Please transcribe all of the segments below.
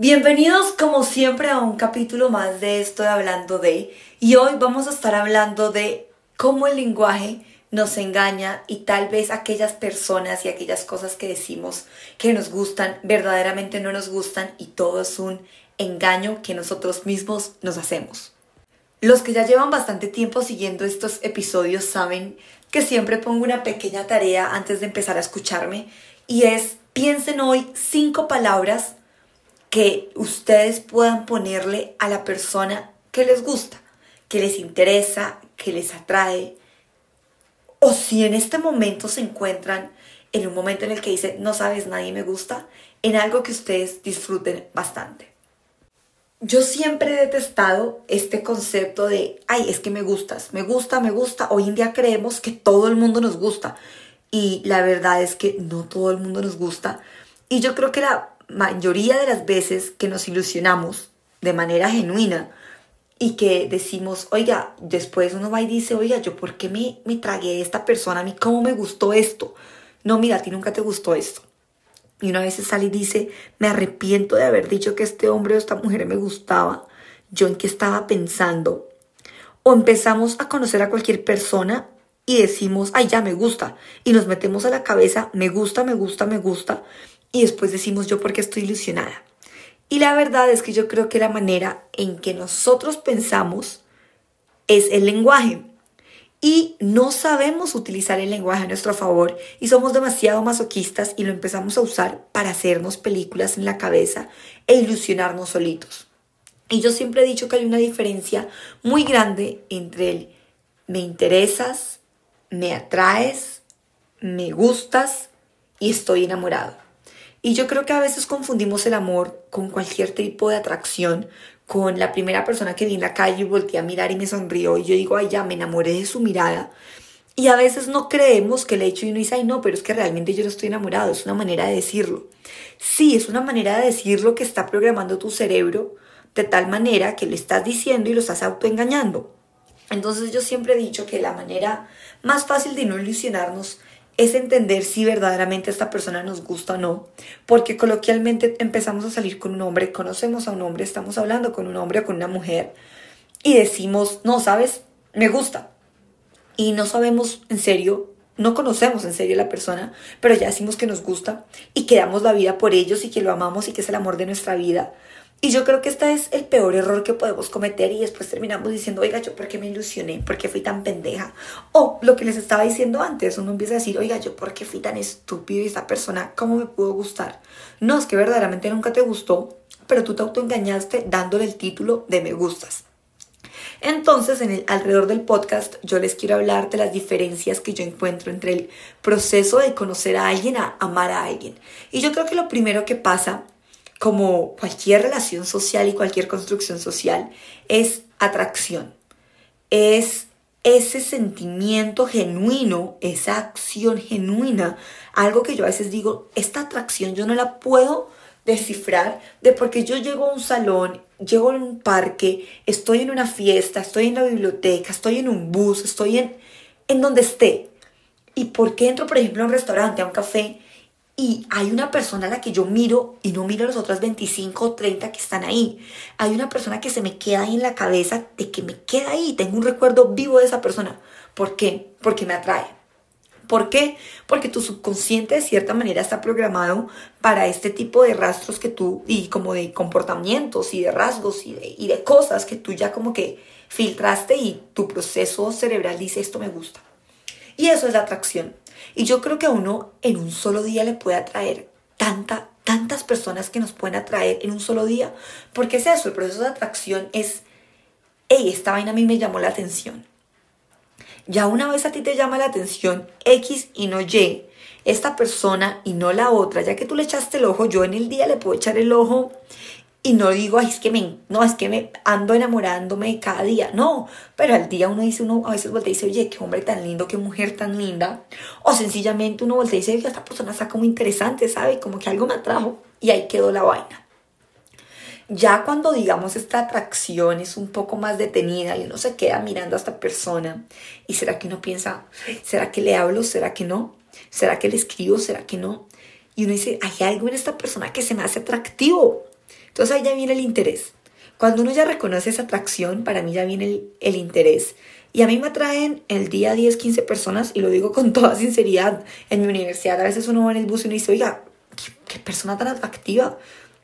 Bienvenidos como siempre a un capítulo más de esto de Hablando de y hoy vamos a estar hablando de cómo el lenguaje nos engaña y tal vez aquellas personas y aquellas cosas que decimos que nos gustan verdaderamente no nos gustan y todo es un engaño que nosotros mismos nos hacemos. Los que ya llevan bastante tiempo siguiendo estos episodios saben que siempre pongo una pequeña tarea antes de empezar a escucharme y es piensen hoy cinco palabras que ustedes puedan ponerle a la persona que les gusta, que les interesa, que les atrae. O si en este momento se encuentran en un momento en el que dicen, no sabes, nadie me gusta, en algo que ustedes disfruten bastante. Yo siempre he detestado este concepto de, ay, es que me gustas, me gusta, me gusta. Hoy en día creemos que todo el mundo nos gusta y la verdad es que no todo el mundo nos gusta. Y yo creo que la mayoría de las veces que nos ilusionamos de manera genuina y que decimos, oiga, después uno va y dice, oiga, yo por qué me, me tragué esta persona, a mí cómo me gustó esto. No, mira, a ti nunca te gustó esto. Y una vez sale y dice, me arrepiento de haber dicho que este hombre o esta mujer me gustaba. Yo en qué estaba pensando. O empezamos a conocer a cualquier persona y decimos, ay, ya me gusta. Y nos metemos a la cabeza, me gusta, me gusta, me gusta y después decimos yo porque estoy ilusionada. Y la verdad es que yo creo que la manera en que nosotros pensamos es el lenguaje. Y no sabemos utilizar el lenguaje a nuestro favor y somos demasiado masoquistas y lo empezamos a usar para hacernos películas en la cabeza e ilusionarnos solitos. Y yo siempre he dicho que hay una diferencia muy grande entre el me interesas, me atraes, me gustas y estoy enamorado. Y yo creo que a veces confundimos el amor con cualquier tipo de atracción, con la primera persona que vi en la calle y volteé a mirar y me sonrió y yo digo, ay, ya me enamoré de su mirada. Y a veces no creemos que el hecho y uno dice, ay, no, pero es que realmente yo no estoy enamorado, es una manera de decirlo. Sí, es una manera de decirlo que está programando tu cerebro de tal manera que lo estás diciendo y lo estás autoengañando. Entonces yo siempre he dicho que la manera más fácil de no ilusionarnos es entender si verdaderamente esta persona nos gusta o no, porque coloquialmente empezamos a salir con un hombre, conocemos a un hombre, estamos hablando con un hombre o con una mujer y decimos, no, sabes, me gusta. Y no sabemos en serio, no conocemos en serio a la persona, pero ya decimos que nos gusta y que damos la vida por ellos y que lo amamos y que es el amor de nuestra vida. Y yo creo que este es el peor error que podemos cometer y después terminamos diciendo, oiga, yo por qué me ilusioné, por qué fui tan pendeja. O lo que les estaba diciendo antes, uno empieza a decir, oiga, yo por qué fui tan estúpido y esta persona, ¿cómo me pudo gustar? No, es que verdaderamente nunca te gustó, pero tú te autoengañaste dándole el título de me gustas. Entonces, en el, alrededor del podcast, yo les quiero hablar de las diferencias que yo encuentro entre el proceso de conocer a alguien a amar a alguien. Y yo creo que lo primero que pasa como cualquier relación social y cualquier construcción social, es atracción. Es ese sentimiento genuino, esa acción genuina, algo que yo a veces digo, esta atracción yo no la puedo descifrar de porque yo llego a un salón, llego a un parque, estoy en una fiesta, estoy en la biblioteca, estoy en un bus, estoy en, en donde esté. ¿Y por qué entro, por ejemplo, a un restaurante, a un café y hay una persona a la que yo miro y no miro a las otras 25 o 30 que están ahí. Hay una persona que se me queda ahí en la cabeza de que me queda ahí. Tengo un recuerdo vivo de esa persona. ¿Por qué? Porque me atrae. ¿Por qué? Porque tu subconsciente de cierta manera está programado para este tipo de rastros que tú, y como de comportamientos y de rasgos y de, y de cosas que tú ya como que filtraste y tu proceso cerebral dice esto me gusta. Y eso es la atracción. Y yo creo que a uno en un solo día le puede atraer tanta, tantas personas que nos pueden atraer en un solo día. Porque es eso, el proceso de atracción es, hey, esta vaina a mí me llamó la atención. Ya una vez a ti te llama la atención X y no Y, esta persona y no la otra, ya que tú le echaste el ojo, yo en el día le puedo echar el ojo y no digo, es que me, no, es que me ando enamorándome cada día. No, pero al día uno dice, uno a veces voltea y dice, oye, qué hombre tan lindo, qué mujer tan linda. O sencillamente uno voltea y dice, oye, esta persona está como interesante, ¿sabe? Como que algo me atrajo. Y ahí quedó la vaina. Ya cuando digamos esta atracción es un poco más detenida y uno se queda mirando a esta persona y será que uno piensa, ¿será que le hablo? ¿Será que no? ¿Será que le escribo? ¿Será que no? Y uno dice, hay algo en esta persona que se me hace atractivo Entonces ahí ya viene el interés. Cuando uno ya reconoce esa atracción, para mí ya viene el, el interés. Y a mí me atraen el día 10, 15 personas, y lo digo con toda sinceridad, en mi universidad a veces uno va en el bus y uno dice, oiga, qué, persona tan atractiva,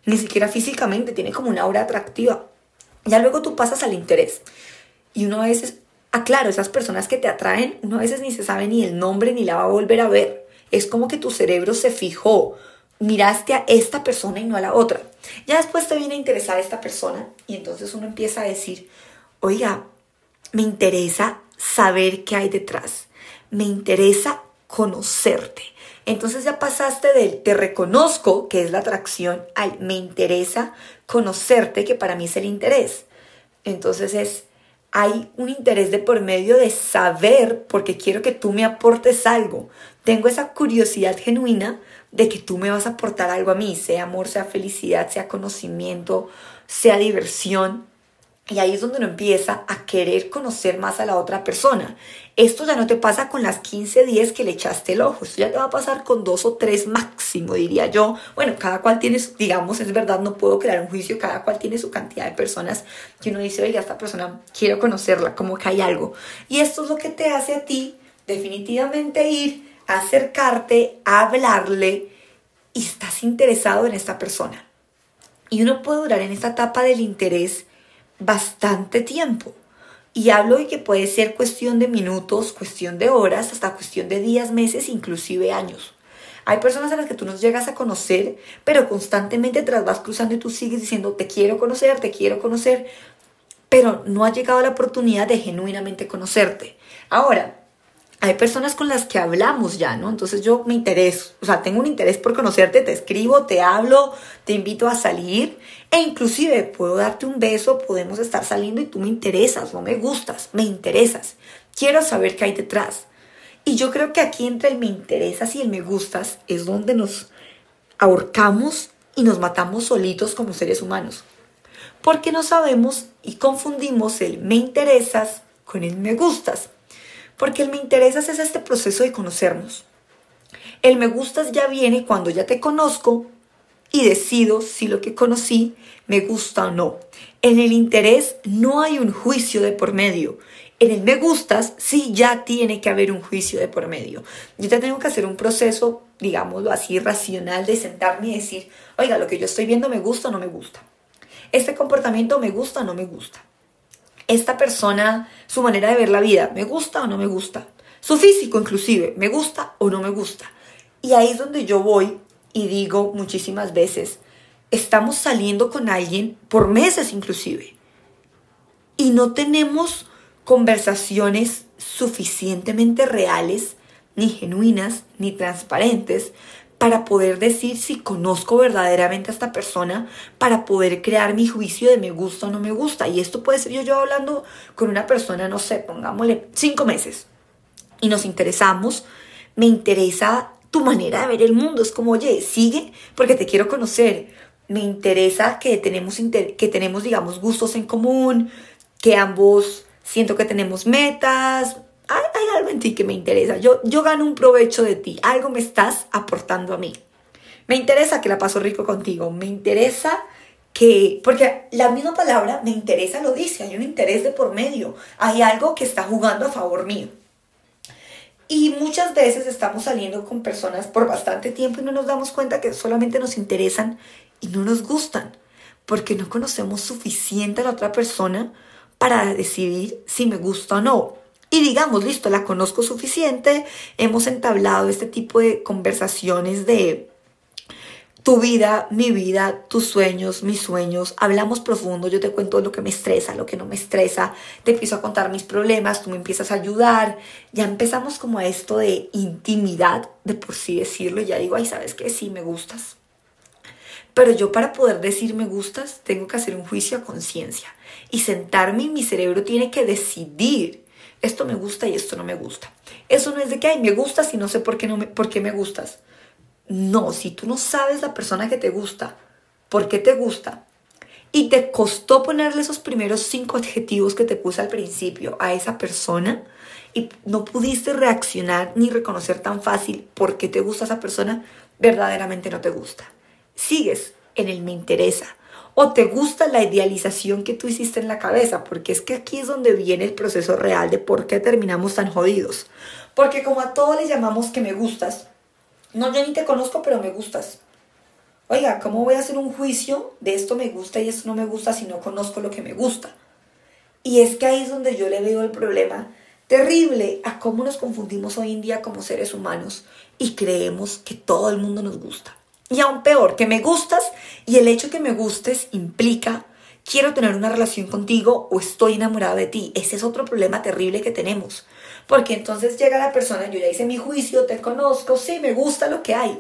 ni siquiera físicamente, tiene como una aura atractiva. Ya luego tú pasas al interés. Y uno a veces, ah, claro, esas personas que te atraen, uno a veces ni se sabe ni el nombre ni la va a volver a ver. Es como que tu cerebro se fijó, miraste a esta persona y no a la otra. Ya después te viene a interesar esta persona y entonces uno empieza a decir, oiga, me interesa saber qué hay detrás. Me interesa conocerte. Entonces ya pasaste del te reconozco, que es la atracción, al me interesa conocerte, que para mí es el interés. Entonces es, hay un interés de por medio de saber, porque quiero que tú me aportes algo. Tengo esa curiosidad genuina de que tú me vas a aportar algo a mí, sea amor, sea felicidad, sea conocimiento, sea diversión. Y ahí es donde uno empieza a querer conocer más a la otra persona. Esto ya no te pasa con las 15, 10 que le echaste el ojo. Esto ya te va a pasar con dos o tres máximo, diría yo. Bueno, cada cual tiene, digamos, es verdad, no puedo crear un juicio. Cada cual tiene su cantidad de personas que uno dice, oiga, esta persona quiero conocerla, como que hay algo. Y esto es lo que te hace a ti definitivamente ir acercarte, hablarle y estás interesado en esta persona. Y uno puede durar en esta etapa del interés bastante tiempo. Y hablo de que puede ser cuestión de minutos, cuestión de horas, hasta cuestión de días, meses, inclusive años. Hay personas a las que tú no llegas a conocer, pero constantemente tras vas cruzando y tú sigues diciendo, te quiero conocer, te quiero conocer, pero no ha llegado la oportunidad de genuinamente conocerte. Ahora, hay personas con las que hablamos ya, ¿no? Entonces yo me intereso, o sea, tengo un interés por conocerte, te escribo, te hablo, te invito a salir e inclusive puedo darte un beso, podemos estar saliendo y tú me interesas, no me gustas, me interesas. Quiero saber qué hay detrás. Y yo creo que aquí entre el me interesas y el me gustas es donde nos ahorcamos y nos matamos solitos como seres humanos. Porque no sabemos y confundimos el me interesas con el me gustas. Porque el me interesas es este proceso de conocernos. El me gustas ya viene cuando ya te conozco y decido si lo que conocí me gusta o no. En el interés no hay un juicio de por medio. En el me gustas sí ya tiene que haber un juicio de por medio. Yo ya tengo que hacer un proceso, digámoslo así, racional de sentarme y decir, oiga, lo que yo estoy viendo me gusta o no me gusta. Este comportamiento me gusta o no me gusta esta persona, su manera de ver la vida, ¿me gusta o no me gusta? Su físico inclusive, ¿me gusta o no me gusta? Y ahí es donde yo voy y digo muchísimas veces, estamos saliendo con alguien por meses inclusive y no tenemos conversaciones suficientemente reales, ni genuinas, ni transparentes para poder decir si conozco verdaderamente a esta persona, para poder crear mi juicio de me gusta o no me gusta. Y esto puede ser yo, yo hablando con una persona, no sé, pongámosle cinco meses, y nos interesamos, me interesa tu manera de ver el mundo. Es como, oye, sigue porque te quiero conocer. Me interesa que tenemos, que tenemos, digamos, gustos en común, que ambos siento que tenemos metas, en ti que me interesa, yo, yo gano un provecho de ti, algo me estás aportando a mí. Me interesa que la paso rico contigo, me interesa que, porque la misma palabra me interesa lo dice, hay un interés de por medio, hay algo que está jugando a favor mío. Y muchas veces estamos saliendo con personas por bastante tiempo y no nos damos cuenta que solamente nos interesan y no nos gustan, porque no conocemos suficiente a la otra persona para decidir si me gusta o no. Y digamos, listo, la conozco suficiente, hemos entablado este tipo de conversaciones de tu vida, mi vida, tus sueños, mis sueños, hablamos profundo, yo te cuento lo que me estresa, lo que no me estresa, te empiezo a contar mis problemas, tú me empiezas a ayudar, ya empezamos como a esto de intimidad, de por sí decirlo, ya digo, ay, ¿sabes qué? Sí, me gustas. Pero yo para poder decir me gustas, tengo que hacer un juicio a conciencia y sentarme y mi cerebro tiene que decidir esto me gusta y esto no me gusta. Eso no es de que, ay, me gustas y no sé por qué, no me, por qué me gustas. No, si tú no sabes la persona que te gusta, por qué te gusta, y te costó ponerle esos primeros cinco adjetivos que te puse al principio a esa persona y no pudiste reaccionar ni reconocer tan fácil por qué te gusta esa persona, verdaderamente no te gusta. Sigues en el me interesa o te gusta la idealización que tú hiciste en la cabeza, porque es que aquí es donde viene el proceso real de por qué terminamos tan jodidos. Porque como a todos les llamamos que me gustas, no, yo ni te conozco, pero me gustas. Oiga, ¿cómo voy a hacer un juicio de esto me gusta y esto no me gusta si no conozco lo que me gusta? Y es que ahí es donde yo le veo el problema terrible a cómo nos confundimos hoy en día como seres humanos y creemos que todo el mundo nos gusta. Y aún peor, que me gustas y el hecho que me gustes implica quiero tener una relación contigo o estoy enamorado de ti. Ese es otro problema terrible que tenemos. Porque entonces llega la persona, yo ya hice mi juicio, te conozco, sí, me gusta lo que hay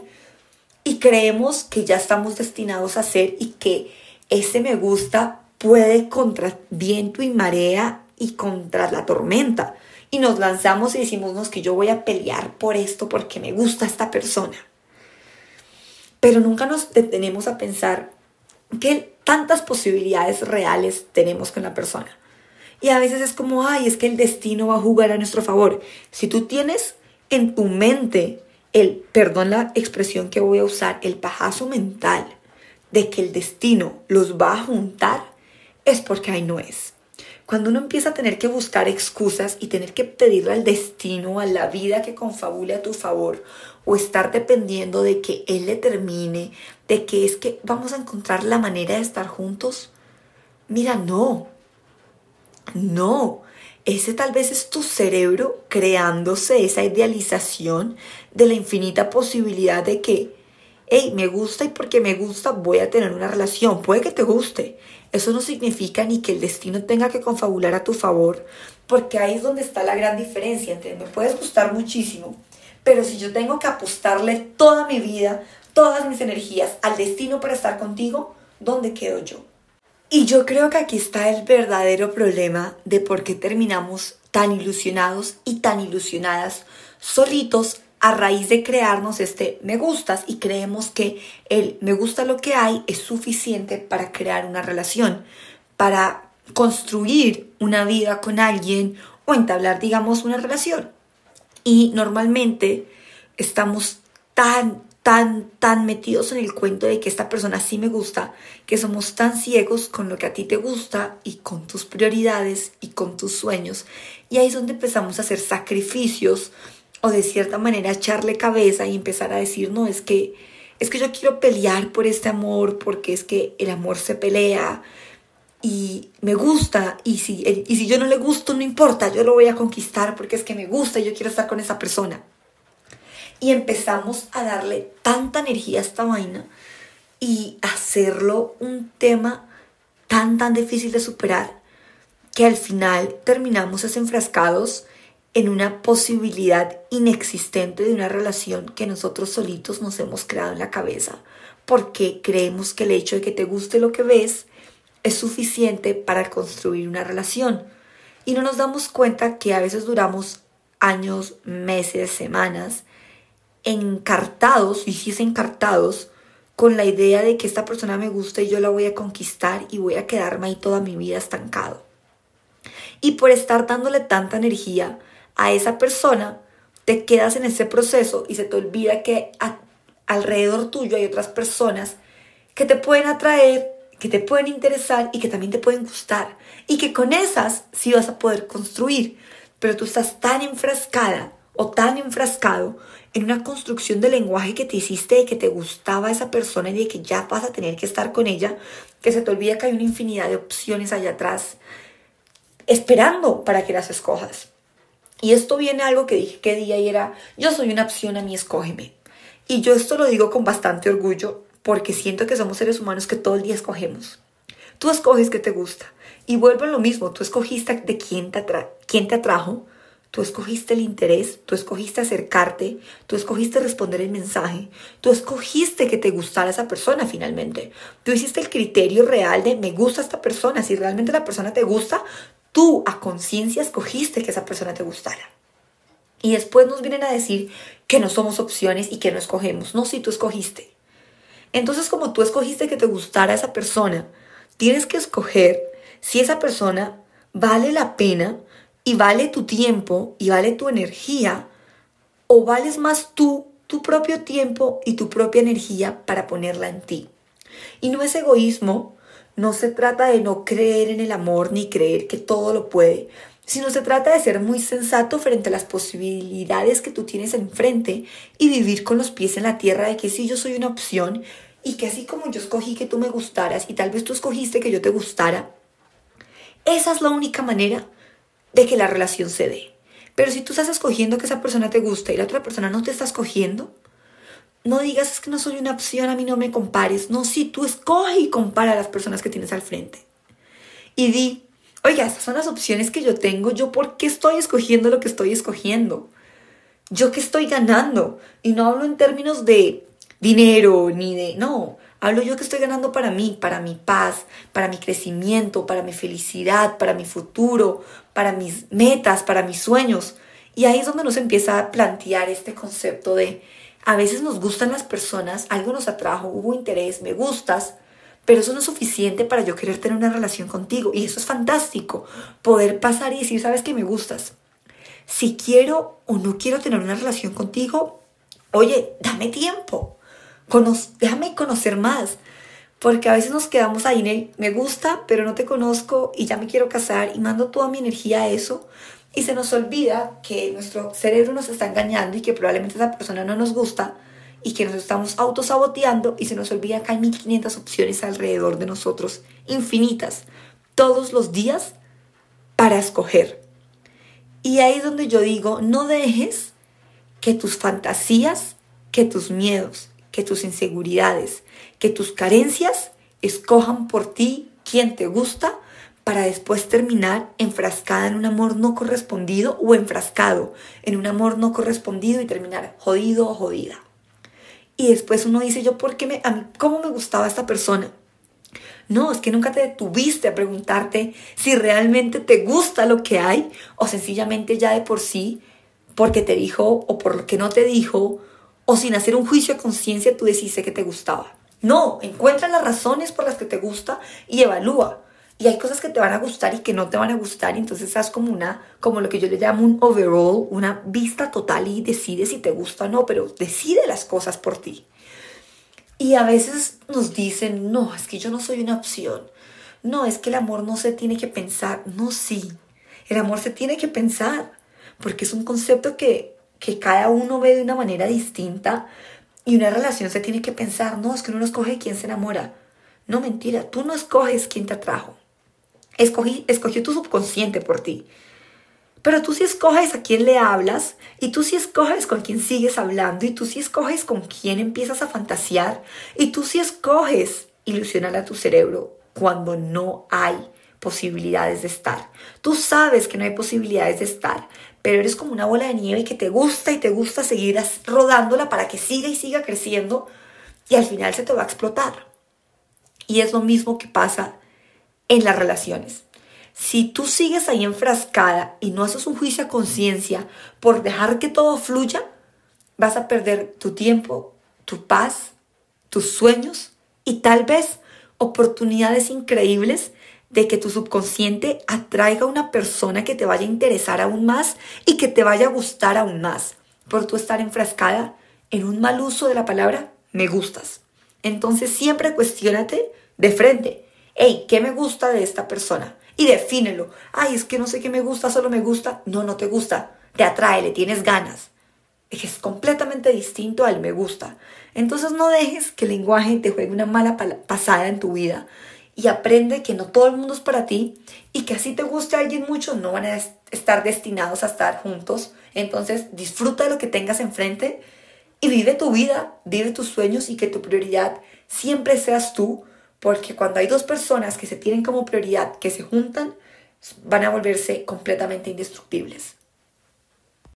y creemos que ya estamos destinados a ser y que ese me gusta puede contra viento y marea y contra la tormenta. Y nos lanzamos y decimos que yo voy a pelear por esto porque me gusta esta persona. Pero nunca nos detenemos a pensar que tantas posibilidades reales tenemos con la persona. Y a veces es como, ay, es que el destino va a jugar a nuestro favor. Si tú tienes en tu mente el, perdón la expresión que voy a usar, el pajazo mental de que el destino los va a juntar, es porque ahí no es. Cuando uno empieza a tener que buscar excusas y tener que pedirle al destino, a la vida que confabule a tu favor, o estar dependiendo de que él le termine, de que es que vamos a encontrar la manera de estar juntos, mira, no, no, ese tal vez es tu cerebro creándose esa idealización de la infinita posibilidad de que, hey, me gusta y porque me gusta voy a tener una relación. Puede que te guste. Eso no significa ni que el destino tenga que confabular a tu favor, porque ahí es donde está la gran diferencia entre me puedes gustar muchísimo, pero si yo tengo que apostarle toda mi vida, todas mis energías al destino para estar contigo, ¿dónde quedo yo? Y yo creo que aquí está el verdadero problema de por qué terminamos tan ilusionados y tan ilusionadas solitos a raíz de crearnos este me gustas y creemos que el me gusta lo que hay es suficiente para crear una relación, para construir una vida con alguien o entablar, digamos, una relación. Y normalmente estamos tan, tan, tan metidos en el cuento de que esta persona sí me gusta, que somos tan ciegos con lo que a ti te gusta y con tus prioridades y con tus sueños. Y ahí es donde empezamos a hacer sacrificios o de cierta manera echarle cabeza y empezar a decir, no, es que, es que yo quiero pelear por este amor porque es que el amor se pelea y me gusta y si, y si yo no le gusto no importa, yo lo voy a conquistar porque es que me gusta y yo quiero estar con esa persona y empezamos a darle tanta energía a esta vaina y hacerlo un tema tan, tan difícil de superar que al final terminamos desenfrascados en una posibilidad inexistente de una relación que nosotros solitos nos hemos creado en la cabeza porque creemos que el hecho de que te guste lo que ves es suficiente para construir una relación. Y no nos damos cuenta que a veces duramos años, meses, semanas encartados, y si es encartados, con la idea de que esta persona me gusta y yo la voy a conquistar y voy a quedarme ahí toda mi vida estancado. Y por estar dándole tanta energía a esa persona, te quedas en ese proceso y se te olvida que alrededor tuyo hay otras personas que te pueden atraer, que te pueden interesar y que también te pueden gustar. Y que con esas sí vas a poder construir. Pero tú estás tan enfrascada o tan enfrascado en una construcción de lenguaje que te hiciste de que te gustaba esa persona y de que ya vas a tener que estar con ella, que se te olvida que hay una infinidad de opciones allá atrás esperando para que las escojas. Y esto viene algo que dije que día y era, yo soy una opción a mí, escógeme. Y yo esto lo digo con bastante orgullo porque siento que somos seres humanos que todo el día escogemos. Tú escoges que te gusta. Y vuelvo a lo mismo, tú escogiste de quién te, quién te atrajo, Tú escogiste el interés, tú escogiste acercarte, tú escogiste responder el mensaje, tú escogiste que te gustara esa persona finalmente. Tú hiciste el criterio real de me gusta esta persona. Si realmente la persona te gusta, tú a conciencia escogiste que esa persona te gustara. Y después nos vienen a decir que no somos opciones y que no escogemos. No, si tú escogiste. Entonces, como tú escogiste que te gustara esa persona, tienes que escoger si esa persona vale la pena y vale tu tiempo y vale tu energía o vales más tú, tu propio tiempo y tu propia energía para ponerla en ti. Y no es egoísmo, no se trata de no creer en el amor ni creer que todo lo puede, sino se trata de ser muy sensato frente a las posibilidades que tú tienes enfrente y vivir con los pies en la tierra de que si yo soy una opción y que así como yo escogí que tú me gustaras y tal vez tú escogiste que yo te gustara, esa es la única manera de que la relación se dé. Pero si tú estás escogiendo que esa persona te gusta y la otra persona no te está escogiendo, no digas es que no soy una opción, a mí no me compares. No, si tú escoge y compara a las personas que tienes al frente. Y di, oiga, estas son las opciones que yo tengo, yo por qué estoy escogiendo lo que estoy escogiendo. Yo qué estoy ganando. Y no hablo en términos de dinero ni de, no, hablo yo que estoy ganando para mí, para mi paz, para mi crecimiento, para mi felicidad, para mi futuro, para mis metas, para mis sueños. Y ahí es donde nos empieza a plantear este concepto de a veces nos gustan las personas, algo nos atrajo, hubo interés, me gustas, pero eso no es suficiente para yo querer tener una relación contigo. Y eso es fantástico, poder pasar y decir, sabes que me gustas. Si quiero o no quiero tener una relación contigo, oye, dame tiempo, déjame conocer más. Porque a veces nos quedamos ahí me gusta, pero no te conozco y ya me quiero casar y mando toda mi energía a eso. Y se nos olvida que nuestro cerebro nos está engañando y que probablemente esa persona no nos gusta y que nos estamos autosaboteando y se nos olvida que hay 1500 opciones alrededor de nosotros, infinitas, todos los días para escoger. Y ahí es donde yo digo, no dejes que tus fantasías, que tus miedos, que tus inseguridades, que tus carencias escojan por ti quien te gusta para después terminar enfrascada en un amor no correspondido o enfrascado en un amor no correspondido y terminar jodido o jodida. Y después uno dice, yo, ¿por qué me, a mí, cómo me gustaba esta persona? No, es que nunca te detuviste a preguntarte si realmente te gusta lo que hay o sencillamente ya de por sí, porque te dijo o por lo que no te dijo, o sin hacer un juicio de conciencia tú deciste que te gustaba. No, encuentra las razones por las que te gusta y evalúa. Y hay cosas que te van a gustar y que no te van a gustar, y entonces haz como una, como lo que yo le llamo un overall, una vista total y decide si te gusta o no, pero decide las cosas por ti. Y a veces nos dicen, no, es que yo no soy una opción. No, es que el amor no se tiene que pensar. No, sí. El amor se tiene que pensar, porque es un concepto que, que cada uno ve de una manera distinta y una relación se tiene que pensar. No, es que uno no escoge quién se enamora. No, mentira, tú no escoges quién te atrajo. Escogí, escogió tu subconsciente por ti. Pero tú sí escoges a quién le hablas y tú sí escoges con quién sigues hablando y tú sí escoges con quién empiezas a fantasear y tú sí escoges ilusionar a tu cerebro cuando no hay posibilidades de estar. Tú sabes que no hay posibilidades de estar, pero eres como una bola de nieve que te gusta y te gusta seguir rodándola para que siga y siga creciendo y al final se te va a explotar. Y es lo mismo que pasa en las relaciones. Si tú sigues ahí enfrascada y no haces un juicio a conciencia por dejar que todo fluya, vas a perder tu tiempo, tu paz, tus sueños y tal vez oportunidades increíbles de que tu subconsciente atraiga a una persona que te vaya a interesar aún más y que te vaya a gustar aún más por tú estar enfrascada en un mal uso de la palabra me gustas. Entonces siempre cuestionate de frente hey, ¿qué me gusta de esta persona? Y defínelo. Ay, es que no sé qué me gusta, solo me gusta. No, no te gusta. Te atrae, le tienes ganas. Es completamente distinto al me gusta. Entonces no dejes que el lenguaje te juegue una mala pasada en tu vida y aprende que no todo el mundo es para ti y que así te guste alguien mucho, no van a estar destinados a estar juntos. Entonces disfruta de lo que tengas enfrente y vive tu vida, vive tus sueños y que tu prioridad siempre seas tú porque cuando hay dos personas que se tienen como prioridad, que se juntan, van a volverse completamente indestructibles.